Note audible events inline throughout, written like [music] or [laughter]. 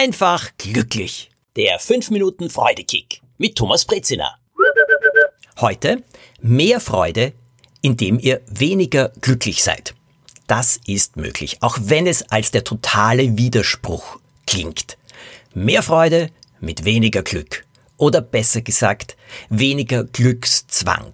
einfach glücklich. Der 5 Minuten Freudekick mit Thomas Brezina. Heute mehr Freude, indem ihr weniger glücklich seid. Das ist möglich, auch wenn es als der totale Widerspruch klingt. Mehr Freude mit weniger Glück. Oder besser gesagt, weniger Glückszwang.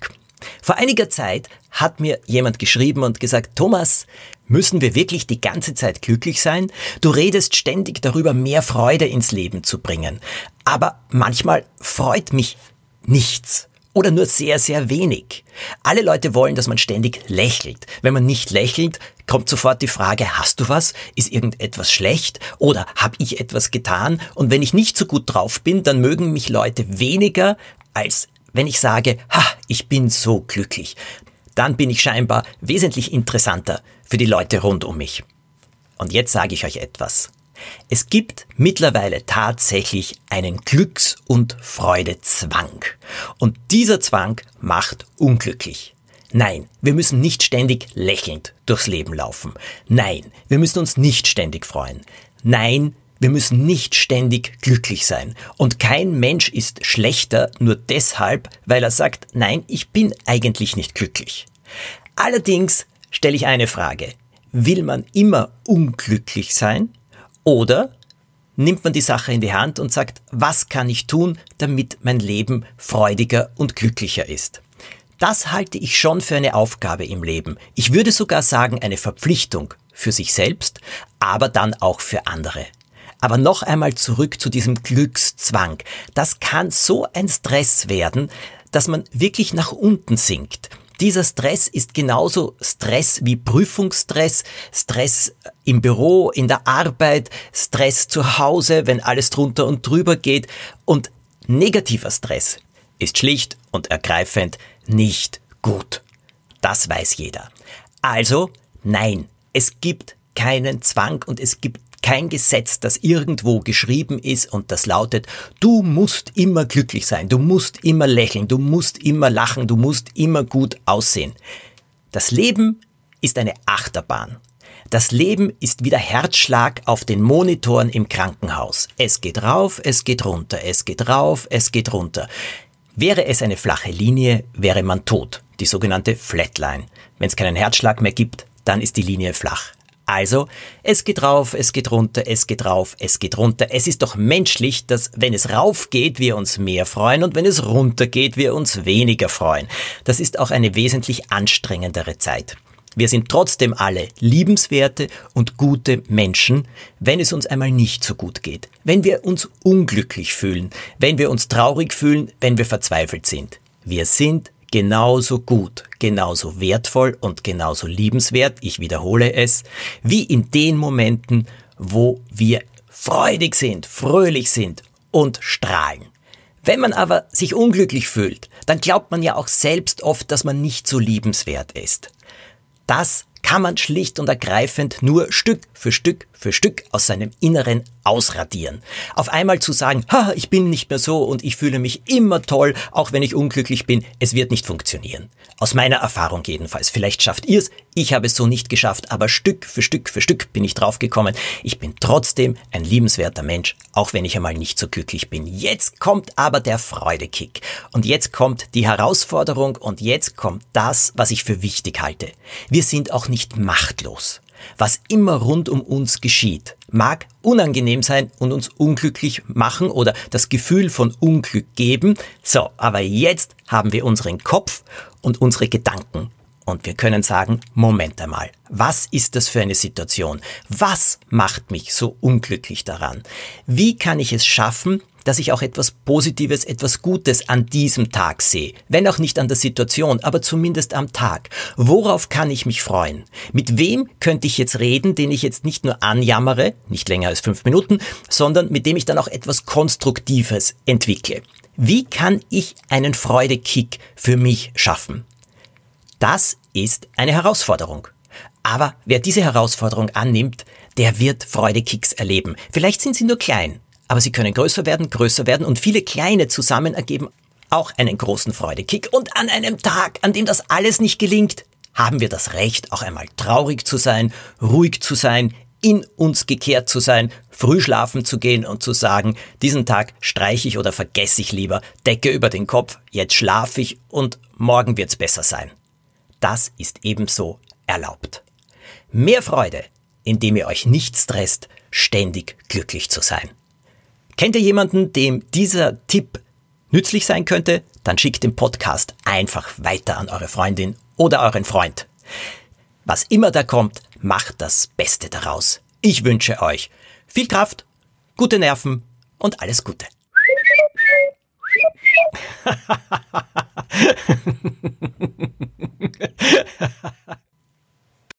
Vor einiger Zeit hat mir jemand geschrieben und gesagt, Thomas, müssen wir wirklich die ganze Zeit glücklich sein? Du redest ständig darüber, mehr Freude ins Leben zu bringen. Aber manchmal freut mich nichts oder nur sehr, sehr wenig. Alle Leute wollen, dass man ständig lächelt. Wenn man nicht lächelt, kommt sofort die Frage, hast du was? Ist irgendetwas schlecht? Oder habe ich etwas getan? Und wenn ich nicht so gut drauf bin, dann mögen mich Leute weniger, als wenn ich sage, ha, ich bin so glücklich. Dann bin ich scheinbar wesentlich interessanter für die Leute rund um mich. Und jetzt sage ich euch etwas. Es gibt mittlerweile tatsächlich einen Glücks- und Freudezwang. Und dieser Zwang macht unglücklich. Nein, wir müssen nicht ständig lächelnd durchs Leben laufen. Nein, wir müssen uns nicht ständig freuen. Nein, wir müssen nicht ständig glücklich sein. Und kein Mensch ist schlechter nur deshalb, weil er sagt, nein, ich bin eigentlich nicht glücklich. Allerdings stelle ich eine Frage. Will man immer unglücklich sein? Oder nimmt man die Sache in die Hand und sagt, was kann ich tun, damit mein Leben freudiger und glücklicher ist? Das halte ich schon für eine Aufgabe im Leben. Ich würde sogar sagen, eine Verpflichtung für sich selbst, aber dann auch für andere. Aber noch einmal zurück zu diesem Glückszwang. Das kann so ein Stress werden, dass man wirklich nach unten sinkt. Dieser Stress ist genauso Stress wie Prüfungsstress, Stress im Büro, in der Arbeit, Stress zu Hause, wenn alles drunter und drüber geht. Und negativer Stress ist schlicht und ergreifend nicht gut. Das weiß jeder. Also, nein, es gibt keinen Zwang und es gibt kein Gesetz, das irgendwo geschrieben ist und das lautet, du musst immer glücklich sein, du musst immer lächeln, du musst immer lachen, du musst immer gut aussehen. Das Leben ist eine Achterbahn. Das Leben ist wie der Herzschlag auf den Monitoren im Krankenhaus. Es geht rauf, es geht runter, es geht rauf, es geht runter. Wäre es eine flache Linie, wäre man tot. Die sogenannte Flatline. Wenn es keinen Herzschlag mehr gibt, dann ist die Linie flach. Also, es geht rauf, es geht runter, es geht rauf, es geht runter. Es ist doch menschlich, dass wenn es rauf geht, wir uns mehr freuen und wenn es runter geht, wir uns weniger freuen. Das ist auch eine wesentlich anstrengendere Zeit. Wir sind trotzdem alle liebenswerte und gute Menschen, wenn es uns einmal nicht so gut geht, wenn wir uns unglücklich fühlen, wenn wir uns traurig fühlen, wenn wir verzweifelt sind. Wir sind genauso gut, genauso wertvoll und genauso liebenswert, ich wiederhole es, wie in den Momenten, wo wir freudig sind, fröhlich sind und strahlen. Wenn man aber sich unglücklich fühlt, dann glaubt man ja auch selbst oft, dass man nicht so liebenswert ist. Das kann man schlicht und ergreifend nur Stück für Stück für Stück aus seinem Inneren ausradieren. Auf einmal zu sagen, ha, ich bin nicht mehr so und ich fühle mich immer toll, auch wenn ich unglücklich bin, es wird nicht funktionieren. Aus meiner Erfahrung jedenfalls. Vielleicht schafft ihr es, ich habe es so nicht geschafft, aber Stück für Stück für Stück bin ich draufgekommen. Ich bin trotzdem ein liebenswerter Mensch, auch wenn ich einmal nicht so glücklich bin. Jetzt kommt aber der Freudekick. Und jetzt kommt die Herausforderung und jetzt kommt das, was ich für wichtig halte. Wir sind auch nicht machtlos. Was immer rund um uns geschieht, mag unangenehm sein und uns unglücklich machen oder das Gefühl von Unglück geben. So, aber jetzt haben wir unseren Kopf und unsere Gedanken. Und wir können sagen, Moment einmal, was ist das für eine Situation? Was macht mich so unglücklich daran? Wie kann ich es schaffen, dass ich auch etwas Positives, etwas Gutes an diesem Tag sehe. Wenn auch nicht an der Situation, aber zumindest am Tag. Worauf kann ich mich freuen? Mit wem könnte ich jetzt reden, den ich jetzt nicht nur anjammere, nicht länger als fünf Minuten, sondern mit dem ich dann auch etwas Konstruktives entwickle? Wie kann ich einen Freudekick für mich schaffen? Das ist eine Herausforderung. Aber wer diese Herausforderung annimmt, der wird Freudekicks erleben. Vielleicht sind sie nur klein, aber sie können größer werden, größer werden und viele kleine zusammen ergeben auch einen großen Freudekick. Und an einem Tag, an dem das alles nicht gelingt, haben wir das Recht, auch einmal traurig zu sein, ruhig zu sein, in uns gekehrt zu sein, früh schlafen zu gehen und zu sagen, diesen Tag streiche ich oder vergesse ich lieber, Decke über den Kopf, jetzt schlafe ich und morgen wird's besser sein. Das ist ebenso erlaubt. Mehr Freude, indem ihr euch nicht stresst, ständig glücklich zu sein. Kennt ihr jemanden, dem dieser Tipp nützlich sein könnte? Dann schickt den Podcast einfach weiter an eure Freundin oder euren Freund. Was immer da kommt, macht das Beste daraus. Ich wünsche euch viel Kraft, gute Nerven und alles Gute. [laughs]